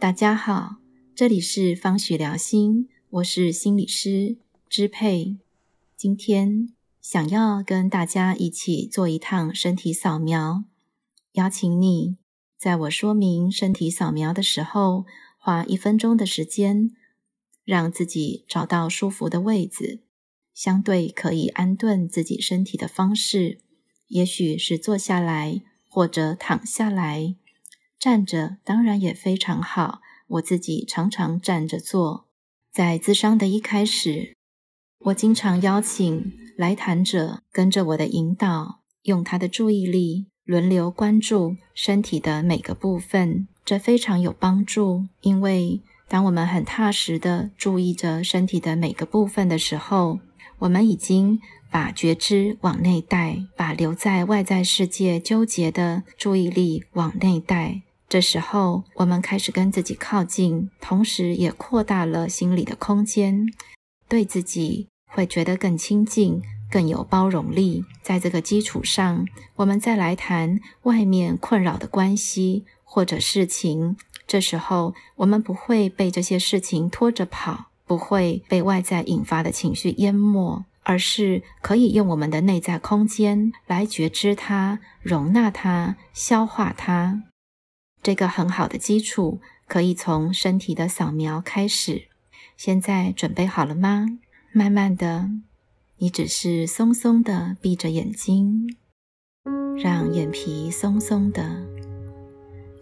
大家好，这里是方许疗心，我是心理师支配。今天想要跟大家一起做一趟身体扫描，邀请你在我说明身体扫描的时候，花一分钟的时间，让自己找到舒服的位置，相对可以安顿自己身体的方式，也许是坐下来或者躺下来。站着当然也非常好，我自己常常站着做。在咨商的一开始，我经常邀请来谈者跟着我的引导，用他的注意力轮流关注身体的每个部分，这非常有帮助。因为当我们很踏实的注意着身体的每个部分的时候，我们已经把觉知往内带，把留在外在世界纠结的注意力往内带。这时候，我们开始跟自己靠近，同时也扩大了心理的空间，对自己会觉得更亲近、更有包容力。在这个基础上，我们再来谈外面困扰的关系或者事情。这时候，我们不会被这些事情拖着跑，不会被外在引发的情绪淹没，而是可以用我们的内在空间来觉知它、容纳它、消化它。这个很好的基础可以从身体的扫描开始。现在准备好了吗？慢慢的，你只是松松的闭着眼睛，让眼皮松松的。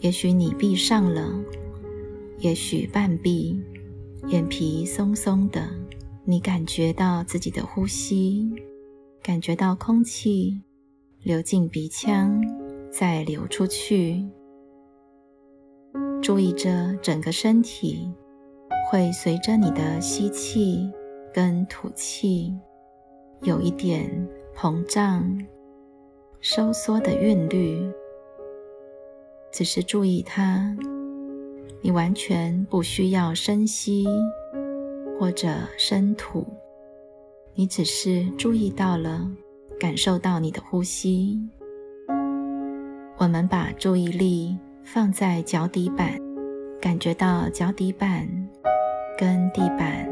也许你闭上了，也许半闭，眼皮松松的。你感觉到自己的呼吸，感觉到空气流进鼻腔，再流出去。注意着整个身体会随着你的吸气跟吐气有一点膨胀、收缩的韵律，只是注意它，你完全不需要深吸或者深吐，你只是注意到了，感受到你的呼吸。我们把注意力。放在脚底板，感觉到脚底板跟地板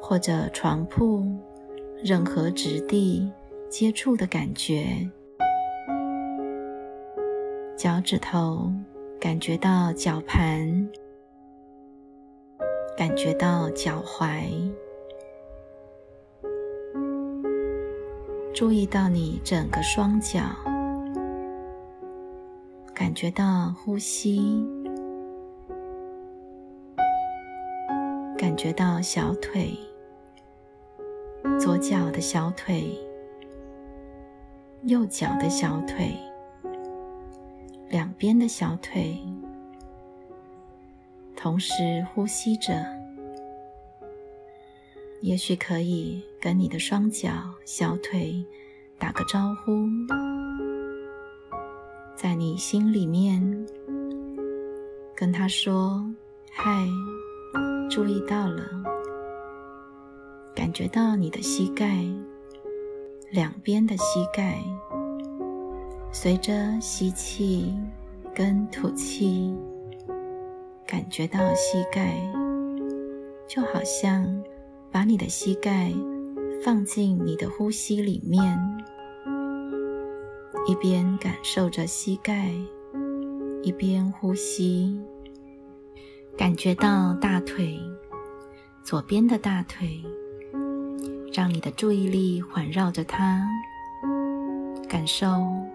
或者床铺任何质地接触的感觉。脚趾头感觉到脚盘，感觉到脚踝，注意到你整个双脚。觉到呼吸，感觉到小腿，左脚的小腿，右脚的小腿，两边的小腿，同时呼吸着。也许可以跟你的双脚、小腿打个招呼。在你心里面，跟他说：“嗨，注意到了，感觉到你的膝盖，两边的膝盖，随着吸气跟吐气，感觉到膝盖，就好像把你的膝盖放进你的呼吸里面。”一边感受着膝盖，一边呼吸，感觉到大腿，左边的大腿，让你的注意力环绕着它，感受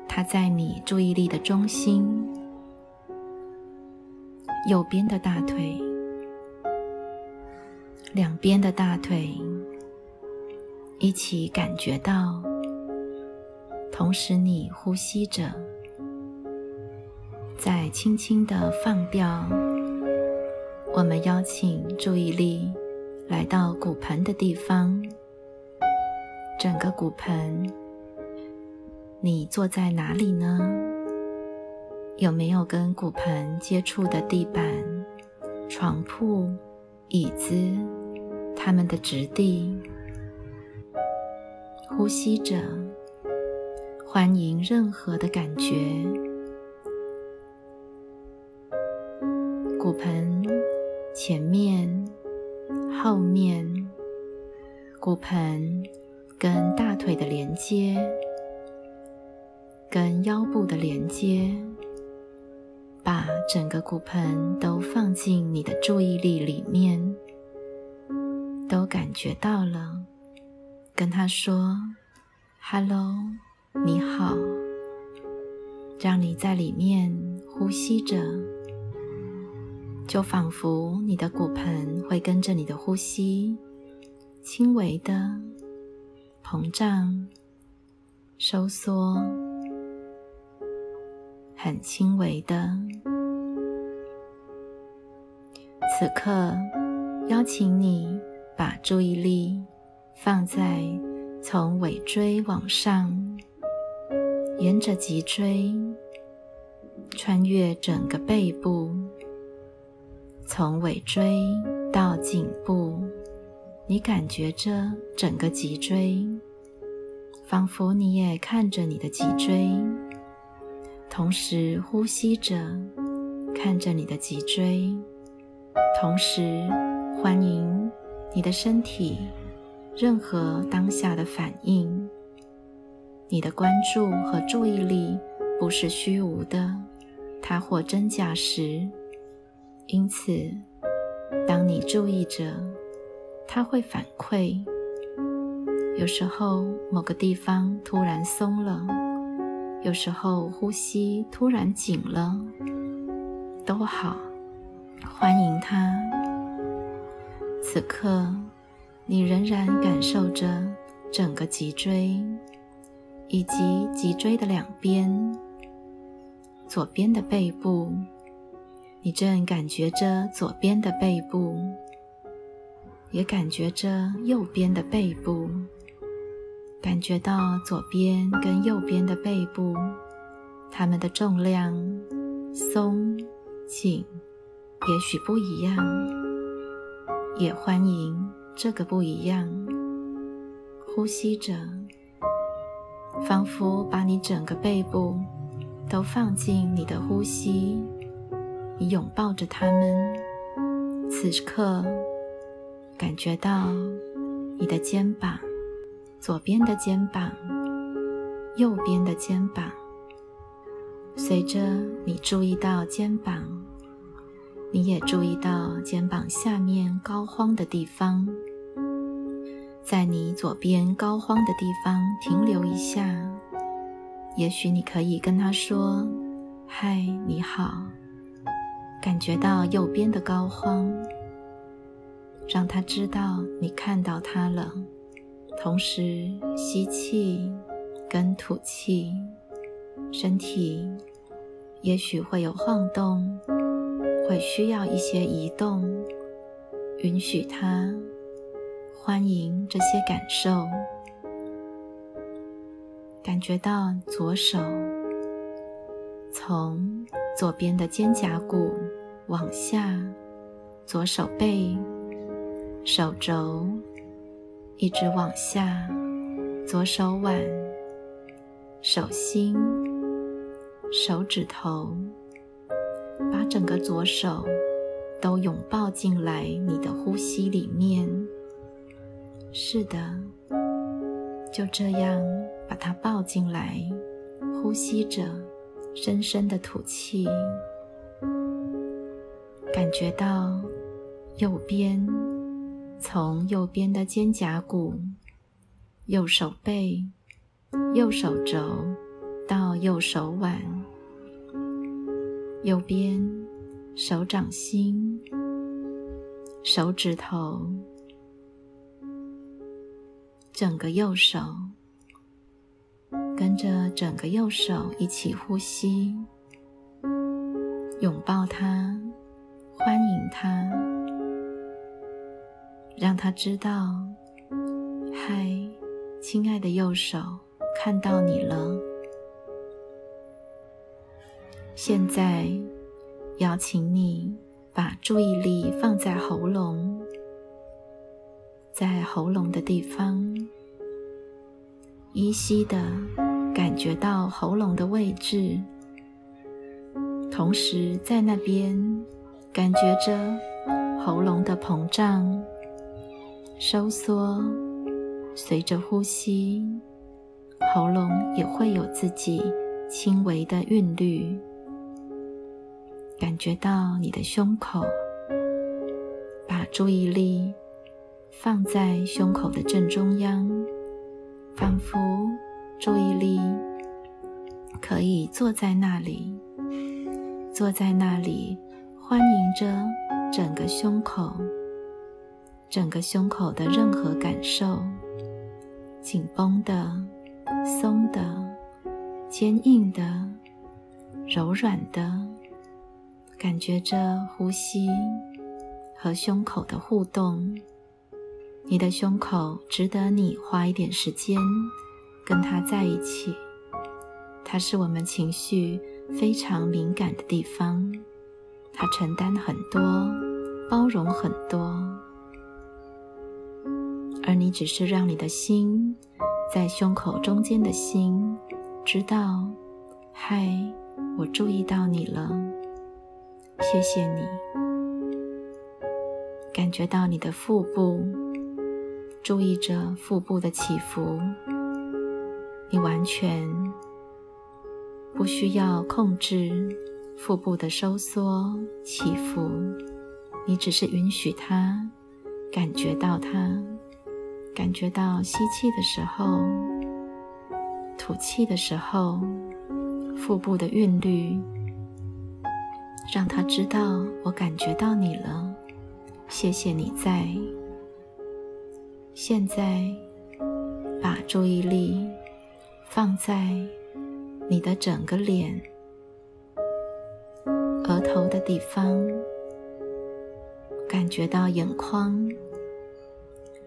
它在你注意力的中心。右边的大腿，两边的大腿，一起感觉到。同时，你呼吸着，再轻轻的放掉。我们邀请注意力来到骨盆的地方，整个骨盆，你坐在哪里呢？有没有跟骨盆接触的地板、床铺、椅子，它们的质地？呼吸着。欢迎任何的感觉。骨盆前面、后面，骨盆跟大腿的连接，跟腰部的连接，把整个骨盆都放进你的注意力里面，都感觉到了，跟他说：“Hello，你好。”让你在里面呼吸着，就仿佛你的骨盆会跟着你的呼吸，轻微的膨胀、收缩，很轻微的。此刻，邀请你把注意力放在从尾椎往上。沿着脊椎，穿越整个背部，从尾椎到颈部，你感觉着整个脊椎，仿佛你也看着你的脊椎，同时呼吸着，看着你的脊椎，同时欢迎你的身体任何当下的反应。你的关注和注意力不是虚无的，它或真假实。因此，当你注意着，它会反馈。有时候某个地方突然松了，有时候呼吸突然紧了，都好，欢迎它。此刻，你仍然感受着整个脊椎。以及脊椎的两边，左边的背部，你正感觉着左边的背部，也感觉着右边的背部，感觉到左边跟右边的背部，它们的重量松紧，也许不一样，也欢迎这个不一样，呼吸着。仿佛把你整个背部都放进你的呼吸，你拥抱着它们。此刻，感觉到你的肩膀，左边的肩膀，右边的肩膀。随着你注意到肩膀，你也注意到肩膀下面高肓的地方。在你左边膏肓的地方停留一下，也许你可以跟他说：“嗨，你好。”感觉到右边的膏肓，让他知道你看到他了。同时吸气跟吐气，身体也许会有晃动，会需要一些移动，允许他。欢迎这些感受，感觉到左手从左边的肩胛骨往下，左手背、手肘一直往下，左手腕、手心、手指头，把整个左手都拥抱进来你的呼吸里面。是的，就这样把它抱进来，呼吸着，深深的吐气，感觉到右边，从右边的肩胛骨、右手背、右手肘到右手腕，右边手掌心、手指头。整个右手，跟着整个右手一起呼吸，拥抱它，欢迎它，让它知道：“嗨，亲爱的右手，看到你了。”现在，邀请你把注意力放在喉咙。在喉咙的地方，依稀的感觉到喉咙的位置，同时在那边感觉着喉咙的膨胀、收缩，随着呼吸，喉咙也会有自己轻微的韵律。感觉到你的胸口，把注意力放在胸口的正中央，仿佛注意力可以坐在那里，坐在那里，欢迎着整个胸口，整个胸口的任何感受，紧绷的、松的、坚硬的、柔软的。感觉着呼吸和胸口的互动，你的胸口值得你花一点时间跟它在一起。它是我们情绪非常敏感的地方，它承担很多，包容很多，而你只是让你的心在胸口中间的心知道：嗨，我注意到你了。谢谢你，感觉到你的腹部，注意着腹部的起伏。你完全不需要控制腹部的收缩起伏，你只是允许它，感觉到它，感觉到吸气的时候，吐气的时候，腹部的韵律。让他知道我感觉到你了，谢谢你在。现在，把注意力放在你的整个脸、额头的地方，感觉到眼眶。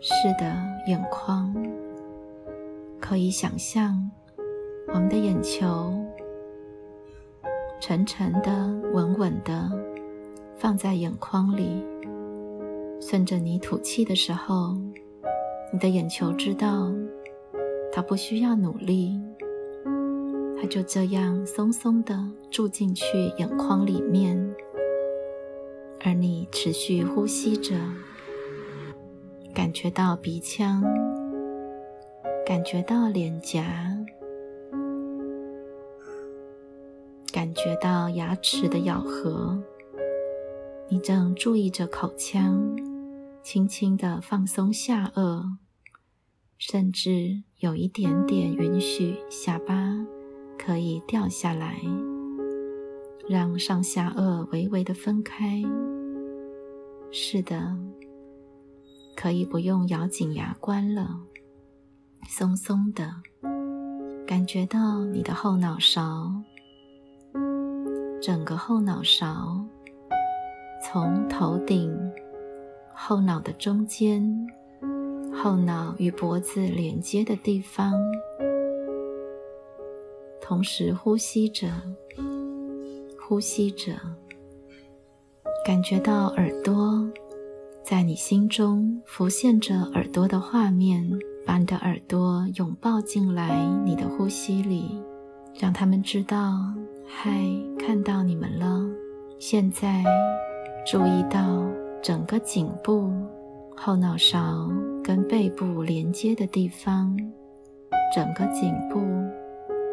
是的，眼眶。可以想象我们的眼球。沉沉的、稳稳的放在眼眶里，顺着你吐气的时候，你的眼球知道，它不需要努力，它就这样松松的住进去眼眶里面，而你持续呼吸着，感觉到鼻腔，感觉到脸颊。感觉到牙齿的咬合，你正注意着口腔，轻轻的放松下颚，甚至有一点点允许下巴可以掉下来，让上下颚微微的分开。是的，可以不用咬紧牙关了，松松的，感觉到你的后脑勺。整个后脑勺，从头顶、后脑的中间、后脑与脖子连接的地方，同时呼吸着，呼吸着，感觉到耳朵在你心中浮现着耳朵的画面，把你的耳朵拥抱进来，你的呼吸里，让他们知道。嗨，看到你们了。现在注意到整个颈部、后脑勺跟背部连接的地方，整个颈部，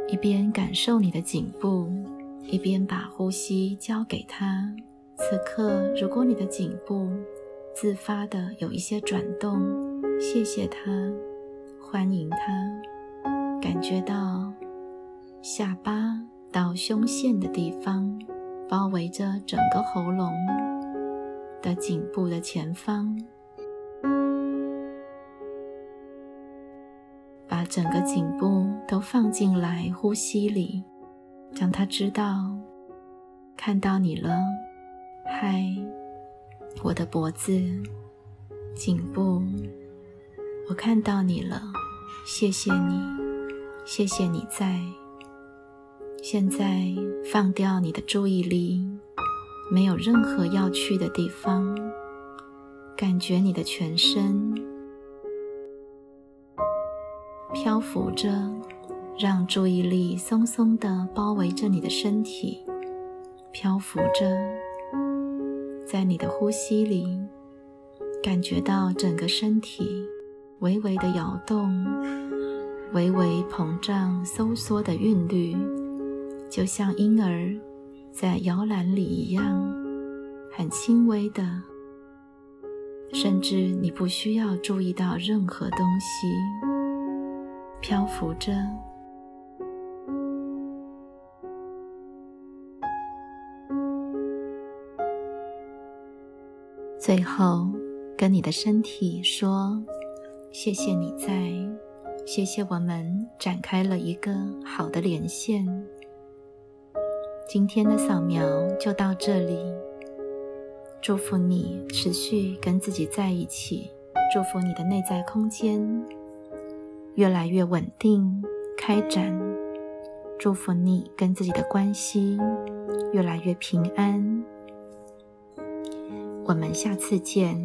一边感受你的颈部，一边把呼吸交给他。此刻，如果你的颈部自发的有一些转动，谢谢他，欢迎他，感觉到下巴。到胸腺的地方，包围着整个喉咙的颈部的前方，把整个颈部都放进来呼吸里，让他知道看到你了。嗨，我的脖子、颈部，我看到你了，谢谢你，谢谢你在。现在放掉你的注意力，没有任何要去的地方。感觉你的全身漂浮着，让注意力松松的包围着你的身体，漂浮着，在你的呼吸里，感觉到整个身体微微的摇动、微微膨胀、收缩的韵律，就像婴儿在摇篮里一样，很轻微的，甚至你不需要注意到任何东西，漂浮着。最后，跟你的身体说：“谢谢你在，谢谢我们展开了一个好的连线。今天的扫描就到这里，祝福你持续跟自己在一起，祝福你的内在空间越来越稳定、开展，祝福你跟自己的关系越来越平安。”我们下次见。